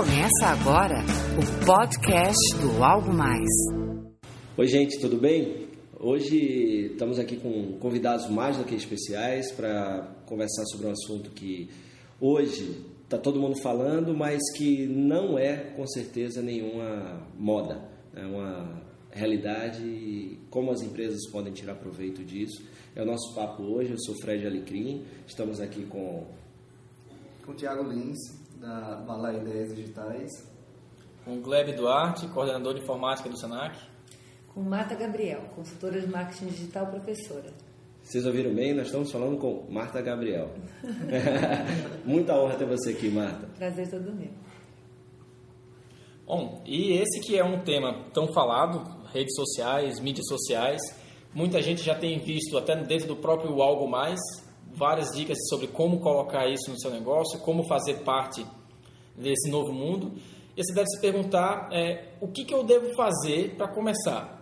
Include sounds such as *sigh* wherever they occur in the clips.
Começa agora o podcast do Algo Mais. Oi, gente, tudo bem? Hoje estamos aqui com convidados mais do que especiais para conversar sobre um assunto que hoje está todo mundo falando, mas que não é com certeza nenhuma moda, é uma realidade e como as empresas podem tirar proveito disso. É o nosso papo hoje. Eu sou Fred Alecrim, estamos aqui com com o Thiago Lins, da Bala Ideias Digitais. Com o Gleb Duarte, coordenador de informática do SENAC. Com Marta Gabriel, consultora de marketing digital professora. Vocês ouviram bem? Nós estamos falando com Marta Gabriel. *laughs* Muita honra ter você aqui, Marta. Prazer todo meu. Bom, e esse que é um tema tão falado, redes sociais, mídias sociais, muita gente já tem visto até dentro do próprio Algo Mais, várias dicas sobre como colocar isso no seu negócio, como fazer parte desse novo mundo. E você deve se perguntar é, o que, que eu devo fazer para começar?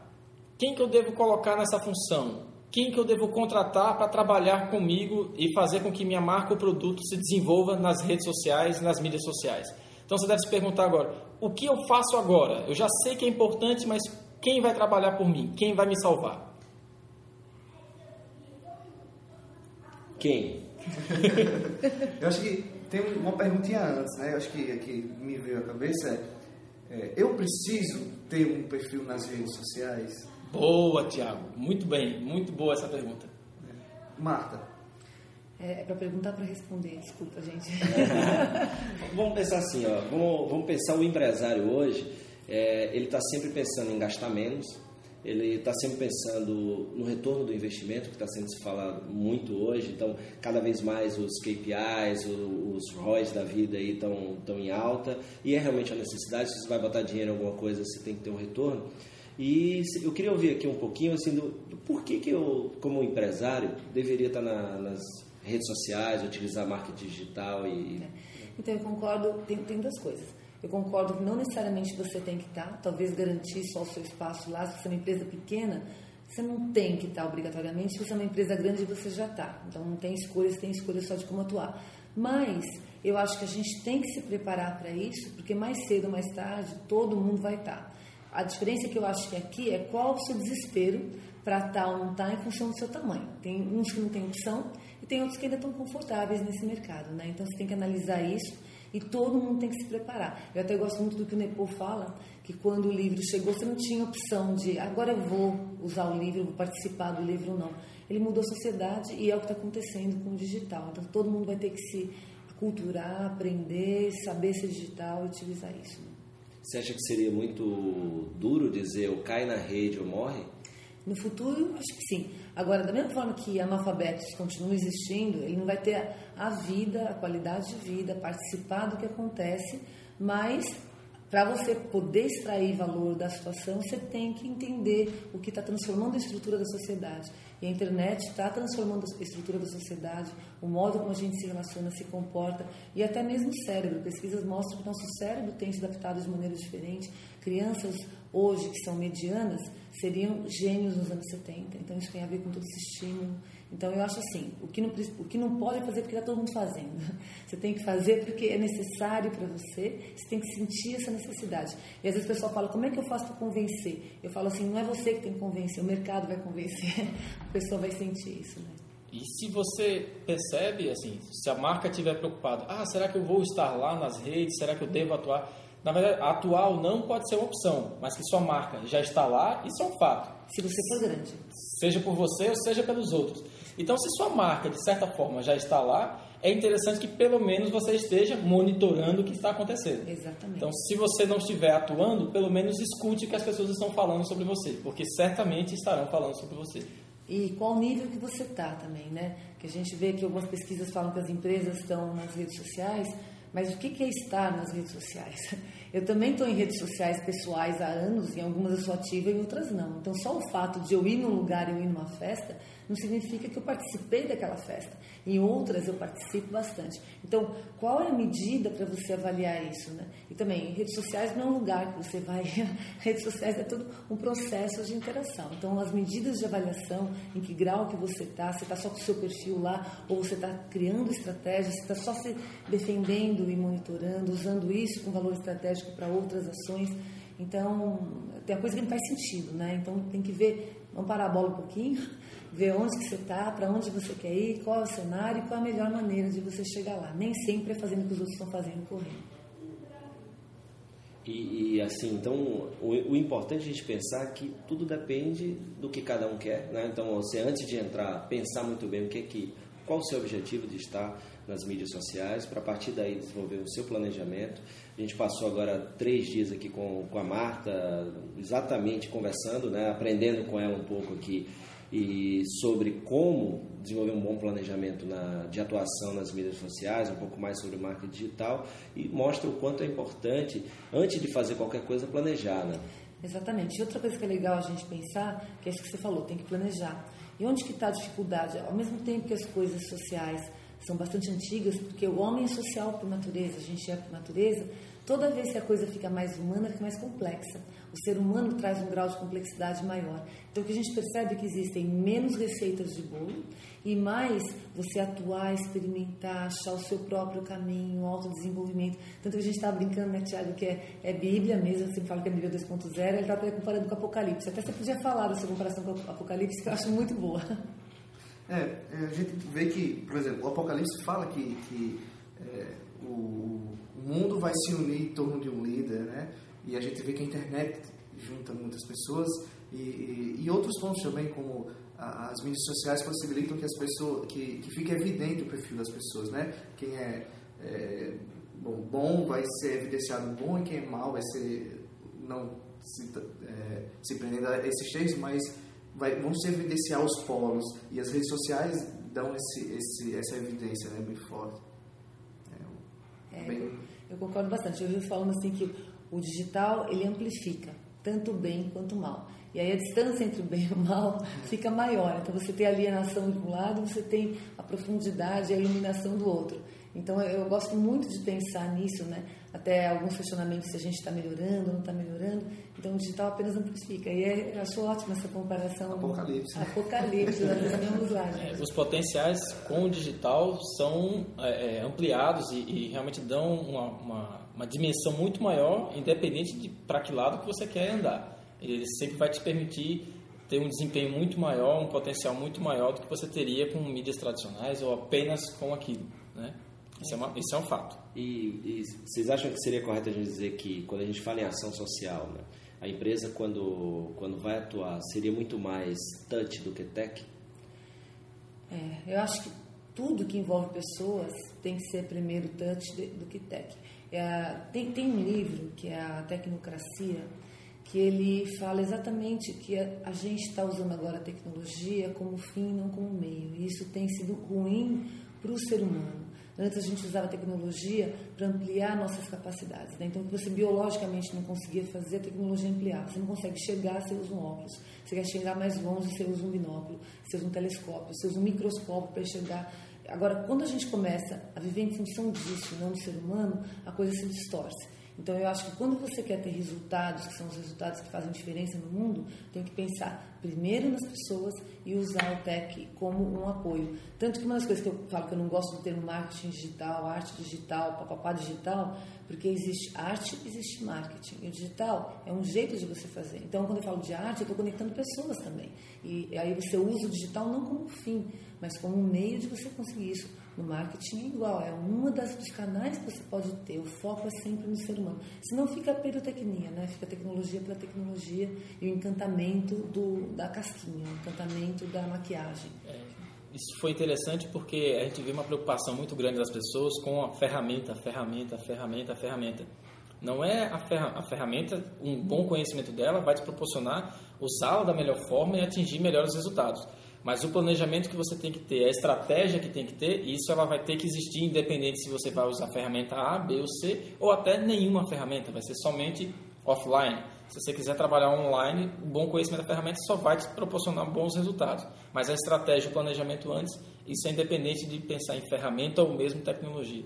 Quem que eu devo colocar nessa função? Quem que eu devo contratar para trabalhar comigo e fazer com que minha marca ou produto se desenvolva nas redes sociais, nas mídias sociais? Então você deve se perguntar agora, o que eu faço agora? Eu já sei que é importante, mas quem vai trabalhar por mim? Quem vai me salvar? Quem? *laughs* eu acho que tem uma perguntinha antes, né? Eu acho que, que me veio à cabeça é, é, eu preciso ter um perfil nas redes sociais? Boa, Tiago. Muito bem. Muito boa essa pergunta. Marta. É, é para perguntar para responder, desculpa, gente. *laughs* vamos pensar assim, ó. Vamos, vamos pensar o empresário hoje. É, ele está sempre pensando em gastar menos, ele está sempre pensando no retorno do investimento, que está sendo se falado muito hoje. Então, cada vez mais os KPIs, os ROIs da vida estão, estão em alta. E é realmente a necessidade, se você vai botar dinheiro em alguma coisa, você tem que ter um retorno. E eu queria ouvir aqui um pouquinho assim, do, do porquê que eu, como empresário, deveria estar na, nas redes sociais, utilizar marketing digital e... Então, eu concordo, tem, tem duas coisas. Eu concordo que não necessariamente você tem que estar, talvez garantir só o seu espaço lá. Se você é uma empresa pequena, você não tem que estar obrigatoriamente. Se você é uma empresa grande, você já está. Então não tem escolhas, tem escolha só de como atuar. Mas eu acho que a gente tem que se preparar para isso, porque mais cedo ou mais tarde todo mundo vai estar. A diferença que eu acho que aqui é qual o seu desespero para estar ou não estar em função do seu tamanho. Tem uns que não têm opção e tem outros que ainda estão confortáveis nesse mercado, né? Então você tem que analisar isso e todo mundo tem que se preparar. Eu até gosto muito do que o Nepo fala, que quando o livro chegou, você não tinha opção de agora eu vou usar o livro, vou participar do livro não. Ele mudou a sociedade e é o que está acontecendo com o digital. Então todo mundo vai ter que se culturar, aprender, saber ser digital e utilizar isso. Você acha que seria muito duro dizer ou cai na rede ou morre? No futuro, acho que sim. Agora, da mesma forma que analfabetos continuam existindo, ele não vai ter a vida, a qualidade de vida, participar do que acontece, mas para você poder extrair valor da situação, você tem que entender o que está transformando a estrutura da sociedade. E a internet está transformando a estrutura da sociedade, o modo como a gente se relaciona, se comporta, e até mesmo o cérebro. Pesquisas mostram que o nosso cérebro tem se adaptado de maneira diferente. Crianças hoje, que são medianas, seriam gênios nos anos 70. Então, isso tem a ver com todo esse estímulo. Então, eu acho assim, o que não, o que não pode fazer porque está todo mundo fazendo. *laughs* Você tem que fazer porque é necessário para você, você tem que sentir essa necessidade. E às vezes o pessoal fala, como é que eu faço para convencer? Eu falo assim, não é você que tem que convencer, o mercado vai convencer. *laughs* A pessoa vai sentir isso, né? E se você percebe, assim, se a marca estiver preocupada, ah, será que eu vou estar lá nas redes? Será que eu devo atuar? Na verdade, atuar ou não pode ser uma opção, mas que sua marca já está lá, isso é um fato. Se você for grande. Seja por você ou seja pelos outros. Então, se sua marca, de certa forma, já está lá, é interessante que pelo menos você esteja monitorando o que está acontecendo. Exatamente. Então, se você não estiver atuando, pelo menos escute o que as pessoas estão falando sobre você, porque certamente estarão falando sobre você. E qual nível que você está também, né? Que a gente vê que algumas pesquisas falam que as empresas estão nas redes sociais, mas o que é estar nas redes sociais? Eu também estou em redes sociais pessoais há anos, em algumas eu sou ativa e em outras não. Então, só o fato de eu ir num lugar e eu ir numa festa não significa que eu participei daquela festa. Em outras eu participo bastante. Então, qual é a medida para você avaliar isso? Né? E também, redes sociais não é um lugar que você vai. *laughs* redes sociais é todo um processo de interação. Então, as medidas de avaliação, em que grau que você está, você está só com o seu perfil lá, ou você está criando estratégias, você está só se defendendo e monitorando, usando isso com valor estratégico para outras ações. Então, tem a coisa que não faz sentido, né? Então, tem que ver, vamos parar a bola um pouquinho *laughs* ver onde que você está, para onde você quer ir, qual é o cenário e qual a melhor maneira de você chegar lá. Nem sempre é fazendo o que os outros estão fazendo correndo. E, e, assim, então, o, o, importante é a gente pensar que tudo depende do que cada um quer, né? Então, você antes de entrar, pensar muito bem o que é que, qual o seu objetivo de estar nas mídias sociais, para a partir daí desenvolver o seu planejamento. A gente passou agora três dias aqui com, com a Marta, exatamente conversando, né? Aprendendo com ela um pouco aqui e sobre como desenvolver um bom planejamento na, de atuação nas mídias sociais, um pouco mais sobre marketing digital e mostra o quanto é importante, antes de fazer qualquer coisa, planejar. Né? Exatamente. E outra coisa que é legal a gente pensar, que é isso que você falou, tem que planejar. E onde que está a dificuldade? Ao mesmo tempo que as coisas sociais são bastante antigas, porque o homem é social por natureza, a gente é por natureza, toda vez que a coisa fica mais humana, fica mais complexa o ser humano traz um grau de complexidade maior. Então, o que a gente percebe é que existem menos receitas de bolo e mais você atuar, experimentar, achar o seu próprio caminho, o autodesenvolvimento. Tanto que a gente está brincando, né, Tiago, que é, é Bíblia mesmo, você fala que é Bíblia 2.0, ele está comparando com o Apocalipse. Até você podia falar dessa comparação com o Apocalipse, que eu acho muito boa. É, é a gente vê que, por exemplo, o Apocalipse fala que, que é, o, o mundo vai se unir em torno de um líder, né? E a gente vê que a internet junta muitas pessoas e, e, e outros pontos também, como as mídias sociais possibilitam que as pessoas que, que fique evidente o perfil das pessoas, né? Quem é, é bom, bom vai ser evidenciado bom e quem é mal vai ser não se, é, se prendendo a esses três, mas vai, vão se evidenciar os polos e as redes sociais dão esse, esse, essa evidência né, bem forte. É, bem... Eu concordo bastante. Eu vi falando assim que o digital, ele amplifica tanto o bem quanto o mal. E aí a distância entre o bem e o mal fica maior. Então você tem a alienação de um lado, você tem a profundidade e a iluminação do outro. Então eu gosto muito de pensar nisso, né? Até alguns questionamentos se a gente está melhorando, não está melhorando. Então o digital apenas amplifica. E é, eu acho ótima essa comparação. Apocalipse. Apocalipse, nós estamos lá. É, os potenciais com o digital são é, é ampliados e, e, realmente dão uma, uma, uma, dimensão muito maior, independente de para que lado que você quer andar. Ele sempre vai te permitir ter um desempenho muito maior, um potencial muito maior do que você teria com mídias tradicionais ou apenas com aquilo, né? Isso é, uma, isso é um fato. E, e, vocês acham que seria correto a gente dizer que quando a gente fala em ação social, né, a empresa quando, quando vai atuar seria muito mais touch do que tech? É, eu acho que tudo que envolve pessoas tem que ser primeiro touch de, do que tech. É, tem, tem um livro que é a Tecnocracia que ele fala exatamente que a, a gente está usando agora a tecnologia como fim, não como meio. E isso tem sido ruim para o ser humano. Antes a gente usava a tecnologia para ampliar nossas capacidades. Né? Então, você biologicamente não conseguia fazer, a tecnologia ampliar. Você não consegue chegar, você usa um óculos. Você quer chegar mais longe, você usa um binóculo. Você usa um telescópio, você usa um microscópio para enxergar. Agora, quando a gente começa a viver em função disso, não do ser humano, a coisa se distorce. Então, eu acho que quando você quer ter resultados, que são os resultados que fazem diferença no mundo, tem que pensar primeiro nas pessoas e usar o tech como um apoio. Tanto que uma das coisas que eu falo que eu não gosto do termo marketing digital, arte digital, papapá digital, porque existe arte, existe marketing. E o digital é um jeito de você fazer. Então, quando eu falo de arte, eu estou conectando pessoas também. E aí você usa o digital não como fim, mas como um meio de você conseguir isso no marketing é igual, é um dos canais que você pode ter. O foco é sempre no ser humano. Senão fica a pirotecnia, né? Fica tecnologia pela tecnologia e o encantamento do, da casquinha, o encantamento da maquiagem. É, isso foi interessante porque a gente vê uma preocupação muito grande das pessoas com a ferramenta, a ferramenta, a ferramenta, a ferramenta. Não é a, ferra a ferramenta, um bom conhecimento dela vai te proporcionar usá-la da melhor forma e atingir melhores resultados Mas o planejamento que você tem que ter, a estratégia que tem que ter, isso ela vai ter que existir independente se você vai usar a ferramenta A, B ou C, ou até nenhuma ferramenta, vai ser somente offline. Se você quiser trabalhar online, o bom conhecimento da ferramenta só vai te proporcionar bons resultados. Mas a estratégia, o planejamento antes, isso é independente de pensar em ferramenta ou mesmo tecnologia.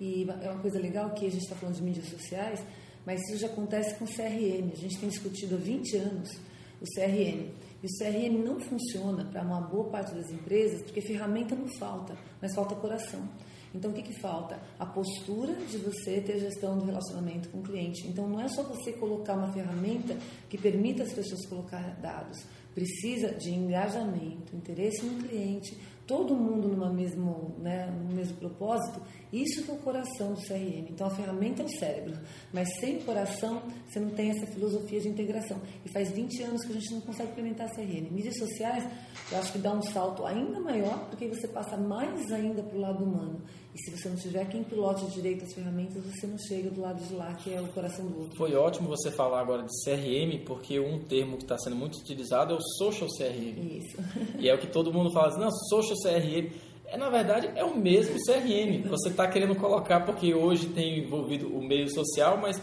E é uma coisa legal que a gente está falando de mídias sociais, mas isso já acontece com CRM. A gente tem discutido há 20 anos o CRM. E o CRM não funciona para uma boa parte das empresas porque ferramenta não falta, mas falta coração. Então, o que, que falta? A postura de você ter gestão do relacionamento com o cliente. Então, não é só você colocar uma ferramenta que permita as pessoas colocar dados. Precisa de engajamento, interesse no cliente, todo mundo numa mesmo, né, no mesmo propósito, isso que é o coração do CRM. Então a ferramenta é o cérebro, mas sem coração você não tem essa filosofia de integração. E faz 20 anos que a gente não consegue implementar CRM. Mídias sociais, eu acho que dá um salto ainda maior, porque você passa mais ainda para o lado humano. E se você não tiver quem pilote direito as ferramentas, você não chega do lado de lá, que é o coração do outro. Foi ótimo você falar agora de CRM, porque um termo que está sendo muito utilizado é o social CRM. Isso. E é o que todo mundo fala assim, não, social CRM. É, na verdade, é o mesmo CRM. Você está querendo colocar porque hoje tem envolvido o meio social, mas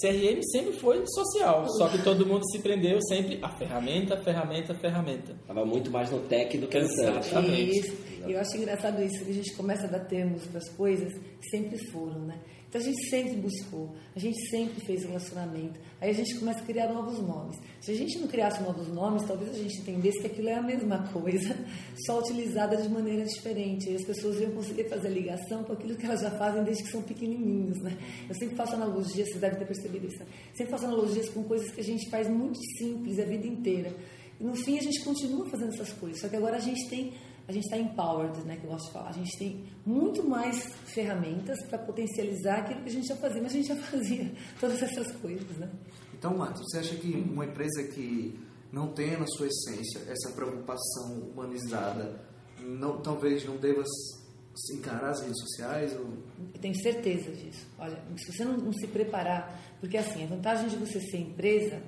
CRM sempre foi social, só que todo mundo se prendeu sempre a ferramenta, ferramenta, ferramenta. Estava muito mais no tech do que no. Exatamente. Isso. E eu acho engraçado isso, que a gente começa a dar termos para as coisas que sempre foram, né? Então a gente sempre buscou, a gente sempre fez relacionamento. Aí a gente começa a criar novos nomes. Se a gente não criasse novos nomes, talvez a gente entendesse que aquilo é a mesma coisa, *laughs* só utilizada de maneira diferente. E as pessoas iam conseguir fazer ligação com aquilo que elas já fazem desde que são pequenininhos, né? Eu sempre faço analogias, vocês devem ter percebido isso. né? Sempre faço analogias com coisas que a gente faz muito simples a vida inteira. E no fim a gente continua fazendo essas coisas, só que agora a gente tem a gente está empowered, né, que eu gosto de falar. A gente tem muito mais ferramentas para potencializar aquilo que a gente já fazia, mas a gente já *laughs* fazia todas essas coisas, né? Então, Marcos, você acha que uma empresa que não tenha na sua essência essa preocupação humanizada, não, talvez não deva s- encarar as redes sociais? Ou... Eu tenho certeza disso. Olha, se você não, não se preparar, porque assim, a vantagem de você ser empresa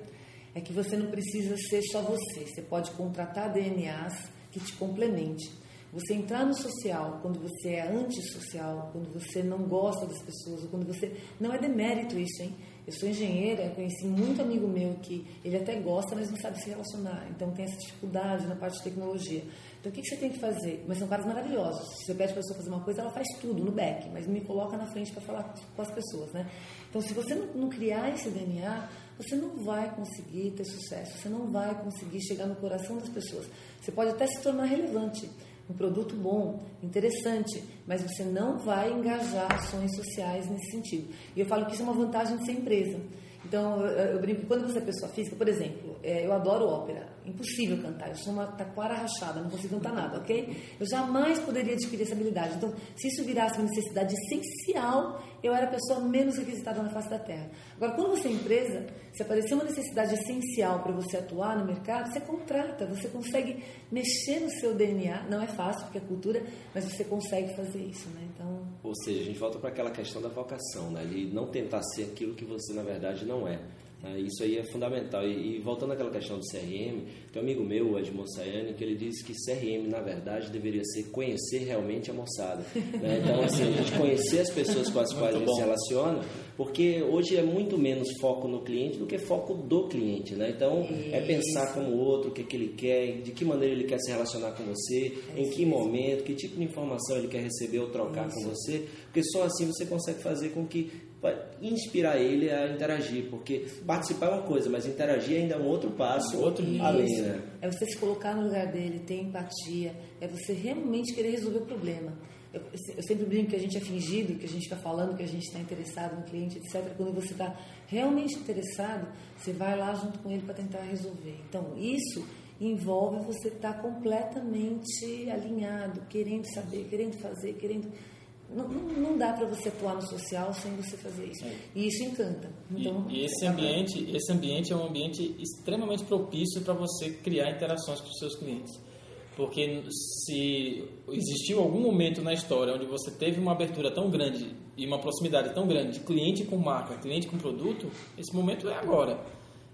é que você não precisa ser só você. Você pode contratar DNAs que te complemente. Você entrar no social quando você é antissocial, quando você não gosta das pessoas, quando você. Não é demérito isso, hein? Eu sou engenheira, conheci muito amigo meu que ele até gosta, mas não sabe se relacionar. Então tem essa dificuldade na parte de tecnologia. Então o que você tem que fazer? Mas são caras maravilhosos. Se você pede para a pessoa fazer uma coisa, ela faz tudo no back, mas me coloca na frente para falar com as pessoas, né? Então se você não criar esse DNA, você não vai conseguir ter sucesso, você não vai conseguir chegar no coração das pessoas. Você pode até se tornar relevante, um produto bom, interessante, mas você não vai engajar ações sociais nesse sentido. E eu falo que isso é uma vantagem de ser empresa. Então, eu, brinco, quando você é pessoa física, por exemplo, é, eu adoro ópera, impossível cantar, eu sou uma taquara rachada, não consigo cantar nada, ok? Eu jamais poderia adquirir essa habilidade. Então, se isso virasse uma necessidade essencial, eu era a pessoa menos requisitada na face da Terra. Agora, quando você é empresa, se aparecer uma necessidade essencial para você atuar no mercado, você contrata, você consegue mexer no seu DNA. Não é fácil, porque é cultura, mas você consegue fazer isso, né? Então, Ou seja, a gente volta para aquela questão da vocação, né? de não tentar ser aquilo que você na verdade não é. Né? Isso aí é fundamental. E, e voltando àquela questão do CRM, tem um amigo meu, o Edmond Sayane, que ele disse que CRM na verdade deveria ser conhecer realmente a moçada. né? *laughs* Então, assim, a gente conhecer as pessoas com as quais a gente se relaciona, porque hoje é muito menos foco no cliente do que foco do cliente. Né? Então, é pensar como o outro, o que, que ele quer, de que maneira ele quer se relacionar com você, em que momento, que tipo de informação ele quer receber ou trocar com você, porque só assim você consegue fazer com que inspirar ele a interagir, porque participar é uma coisa, mas interagir ainda é um outro passo, Outro além, né? É você se colocar no lugar dele, ter empatia, é você realmente querer resolver o problema. Eu, eu sempre brinco que a gente é fingido, que a gente está falando que a gente está interessado no cliente, etc. Quando você está realmente interessado, você vai lá junto com ele para tentar resolver. Então, isso envolve você estar completamente alinhado, querendo saber, querendo fazer, querendo. Não, não, dá para você atuar no social sem você fazer isso. E isso encanta. Então, E, e esse ambiente, esse ambiente é um ambiente extremamente propício para você criar interações com os seus clientes. Porque se existiu algum momento na história onde você teve uma abertura tão grande e uma proximidade tão grande de cliente com marca, cliente com produto, esse momento é agora.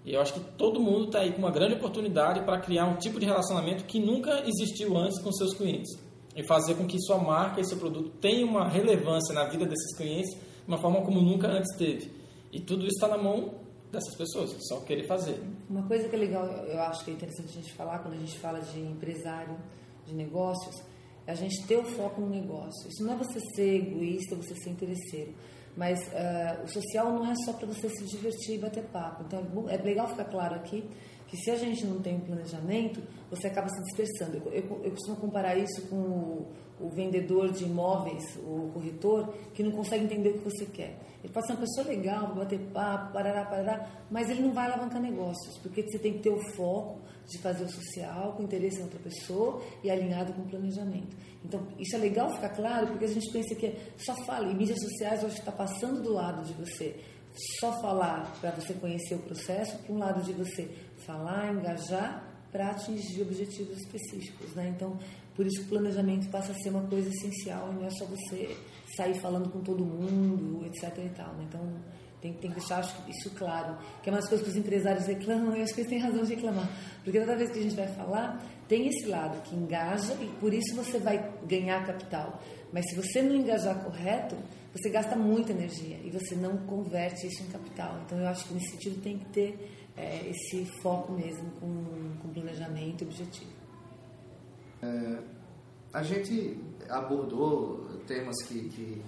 E eu acho que todo mundo está aí com uma grande oportunidade para criar um tipo de relacionamento que nunca existiu antes com seus clientes e fazer com que sua marca e seu produto tenham uma relevância na vida desses clientes de uma forma como nunca antes teve. E tudo isso está na mão dessas pessoas, só querer fazer. Uma coisa que é legal, eu acho que é interessante a gente falar quando a gente fala de empresário, de negócios, é a gente ter o foco no negócio. Isso não é você ser egoísta, você ser interesseiro. Mas uh, o social não é só para você se divertir e bater papo. Então é, é legal ficar claro aqui que se a gente não tem um planejamento, você acaba se dispersando. Eu, eu, eu costumo comparar isso com o, o, vendedor de imóveis, o corretor, que não consegue entender o que você quer. Ele pode ser uma pessoa legal, bater papo, parará, parará, mas ele não vai alavancar negócios, porque você tem que ter o foco de fazer o social com interesse em outra pessoa e alinhado com o planejamento. Então, isso é legal ficar claro, porque a gente pensa que só fala, em mídias sociais que está passando do lado de você só falar para você conhecer o processo, para um lado de você falar, engajar para atingir objetivos específicos, né? Então, por isso o planejamento passa a ser uma coisa essencial não é só você sair falando com todo mundo, etc e tal, né? Então, tem, tem que deixar isso claro, que é uma das coisas que os empresários reclamam, e acho que eles têm razão de reclamar, porque toda vez que a gente vai falar, tem esse lado que engaja e por isso você vai ganhar capital. Mas se você não engajar correto, você gasta muita energia e você não converte isso em capital. Então eu acho que nesse sentido tem que ter é, esse foco mesmo com, com planejamento e objetivo. É, a gente abordou temas que, que,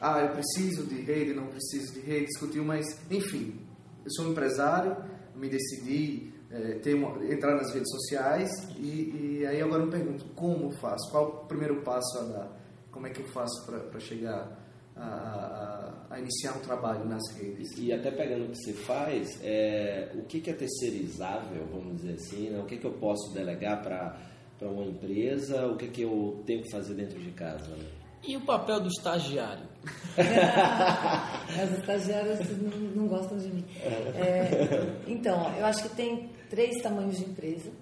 ah, eu preciso de rede, não preciso de rede, discutiu, mas enfim, eu sou um empresário, me decidi é, ter uma, entrar nas redes sociais e, e aí agora eu pergunto como faço, qual o primeiro passo a dar, como é que eu faço para chegar a, a, a, iniciar um trabalho nas redes. E até pegando o que você faz, é, o que, que é terceirizável, vamos dizer assim, né? o que, que eu posso delegar para uma empresa, o que, que eu tenho que fazer dentro de casa. Né? E o papel do estagiário? *laughs* As estagiárias não, não, gostam de mim. É, então, eu acho que tem três tamanhos de empresa.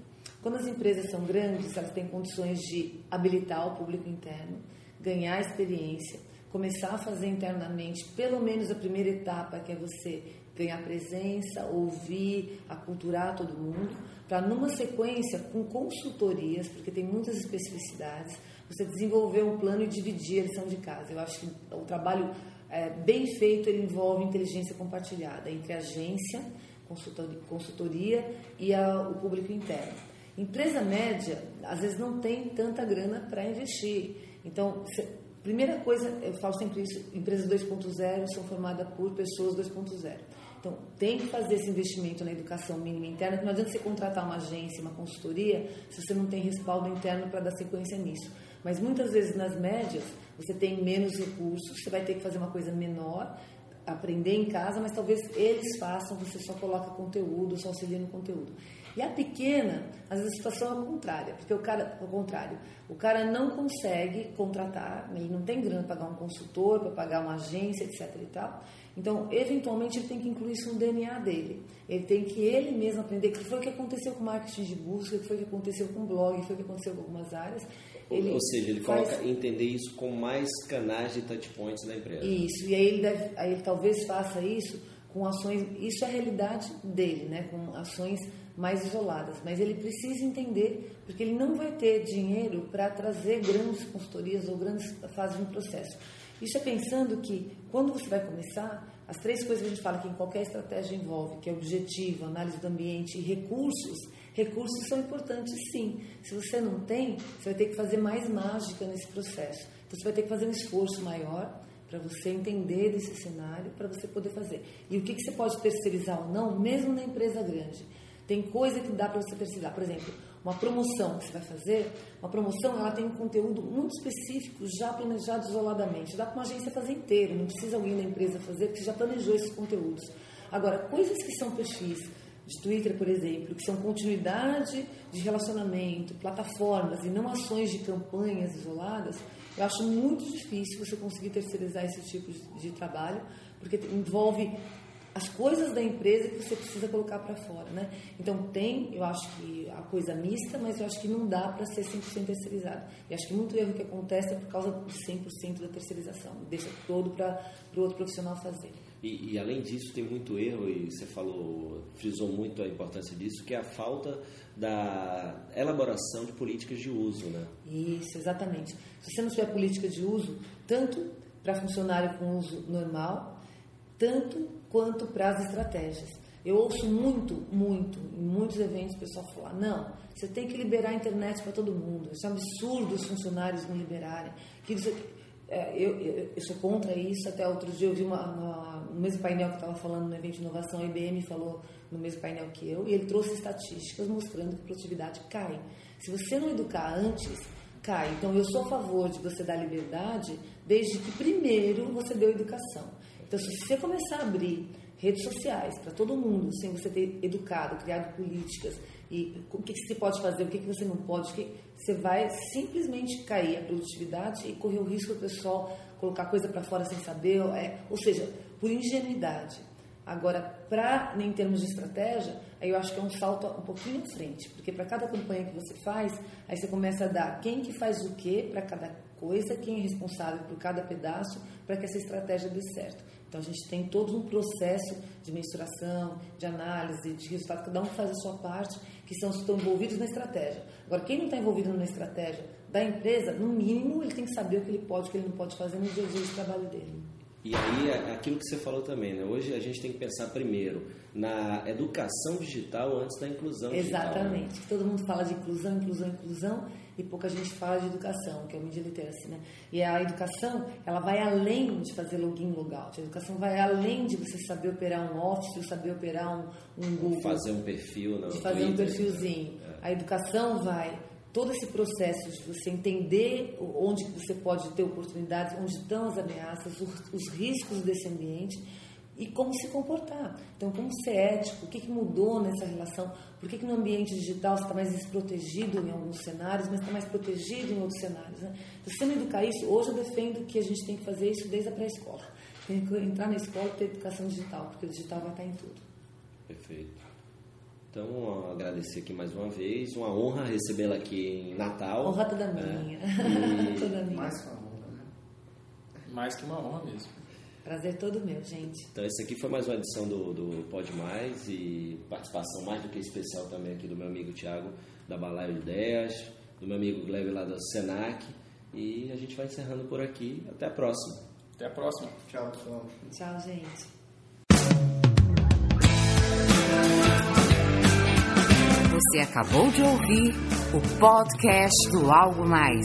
Quando as empresas são grandes, elas têm condições de habilitar o público interno, ganhar experiência começar a fazer internamente, pelo menos a primeira etapa, que é você ganhar presença, ouvir, aculturar todo mundo, para numa sequência com consultorias, porque tem muitas especificidades, você desenvolver um plano e dividir a lição de casa. Eu acho que o trabalho é, bem feito ele envolve inteligência compartilhada entre agência, consultoria e a, o público interno. Empresa média, às vezes não tem tanta grana para investir. Então, Primeira coisa, eu falo sempre isso, empresas 2.0 são formadas por pessoas 2.0. Então, tem que fazer esse investimento na educação mínima interna, que não adianta você contratar uma agência, uma consultoria, se você não tem respaldo interno para dar sequência nisso. Mas muitas vezes nas médias, você tem menos recursos, você vai ter que fazer uma coisa menor, aprender em casa, mas talvez eles façam, você só coloca conteúdo, só auxilia no conteúdo. E a pequena, às vezes a situação é a contrária, porque o cara, ao contrário, o cara não consegue contratar, ele não tem grana para pagar um consultor, para pagar uma agência, etc e tal. Então, eventualmente, ele tem que incluir isso no DNA dele. Ele tem que ele mesmo aprender que foi o que aconteceu com marketing de busca, que foi o que aconteceu com blog, que foi o que aconteceu com algumas áreas. Ele Ou seja, ele faz... coloca entender isso com mais canais de touchpoints da empresa. Isso, e aí ele, deve, aí ele talvez faça isso com ações, isso é a realidade dele, né? com ações mais isoladas, mas ele precisa entender, porque ele não vai ter dinheiro para trazer grandes consultorias ou grandes fases de um processo. Isso é pensando que, quando você vai começar, as três coisas que a gente fala que em qualquer estratégia envolve, que é objetivo, análise do ambiente e recursos, recursos são importantes sim. Se você não tem, você vai ter que fazer mais mágica nesse processo. Então, você vai ter que fazer um esforço maior para você entender desse cenário, para você poder fazer. E o que, que você pode terceirizar ou não, mesmo na empresa grande. Tem coisa que dá para você precisar. Por exemplo, uma promoção que você vai fazer, uma promoção ela tem um conteúdo muito específico, já planejado isoladamente. Dá para uma agência fazer inteiro, não precisa alguém da empresa fazer, porque já planejou esses conteúdos. Agora, coisas que são perfis de Twitter, por exemplo, que são continuidade de relacionamento, plataformas e não ações de campanhas isoladas, eu acho muito difícil você conseguir terceirizar esse tipo de, trabalho, porque envolve as coisas da empresa que você precisa colocar para fora, né? Então tem, eu acho que a coisa mista, mas eu acho que não dá para ser 100% terceirizado. E acho que muito erro que acontece é por causa do 100% da terceirização, deixa todo para o outro profissional fazer. E, e, além disso, tem muito erro, e você falou, frisou muito a importância disso, que é a falta da elaboração de políticas de uso. Né? Isso, exatamente. Se você não tiver política de uso, tanto para funcionário com uso normal, tanto quanto para as estratégias. Eu ouço muito, muito, em muitos eventos, o pessoal falar: não, você tem que liberar a internet para todo mundo. Isso é um absurdo os funcionários não liberarem. Que é, eu, eu, eu, sou contra isso. Até outro dia eu vi uma, uma, no mesmo painel que estava falando no evento de inovação, a IBM falou no mesmo painel que eu, e ele trouxe estatísticas mostrando que a produtividade cai. Se você não educar antes, cai. Então eu sou a favor de você dar liberdade, desde que primeiro você deu educação. Então se você começar a abrir redes sociais para todo mundo, sem você ter educado, criado políticas e o que, que você pode fazer, o que, que você não pode, que você vai simplesmente cair a produtividade e correr o risco do pessoal colocar coisa para fora sem saber, é, ou seja, por ingenuidade. Agora, para em termos de estratégia, aí eu acho que é um salto um pouquinho à frente, porque para cada campanha que você faz, aí você começa a dar quem que faz o que para cada coisa, quem é responsável por cada pedaço, para que essa estratégia dê certo. Então a gente tem todo um processo de mensuração, de análise, de resultado, cada um faz a sua parte, que são os que estão envolvidos na estratégia. Agora, quem não está envolvido na estratégia da empresa, no mínimo, ele tem que saber o que ele pode, o que ele não pode fazer no dia a dia de trabalho dele. E aí, aquilo que você falou também, né? Hoje a gente tem que pensar primeiro na educação digital antes da inclusão Exatamente. digital. Né? Exatamente. Todo mundo fala de inclusão, inclusão, inclusão e pouca gente fala de educação, que é o Media Literacy, né? E a educação, ela vai além de fazer login, logout. A educação vai além de você saber operar um Office, saber operar um, um Google. Fazer um perfil, não. De fazer Twitter. um perfilzinho. É. A educação vai todo esse processo de você entender onde você pode ter oportunidades, onde estão as ameaças, os, os riscos desse ambiente e como se comportar. Então, como ser ético, o que, que mudou nessa relação, por que, que no ambiente digital você está mais desprotegido em alguns cenários, mas está mais protegido em outros cenários. Né? Então, se não educar isso, hoje eu defendo que a gente tem que fazer isso desde a pré-escola. Tem que entrar na escola e ter educação digital, porque o digital vai estar em tudo. Perfeito. Então, agradecer aqui mais uma vez. Uma honra recebê-la aqui em Natal. Honra toda é. minha. É. E... *laughs* toda minha. Mais que uma honra, né? Mais que uma honra mesmo. Prazer todo meu, gente. Então, esse aqui foi mais uma edição do, do Pode Mais e participação mais do que especial também aqui do meu amigo Tiago da Balaio de Ideias, do meu amigo Gleb lá da Senac. E a gente vai encerrando por aqui. Até a próxima. Até a próxima. Tchau, pessoal. Tchau, gente. Você acabou de ouvir o podcast do Algo Mais.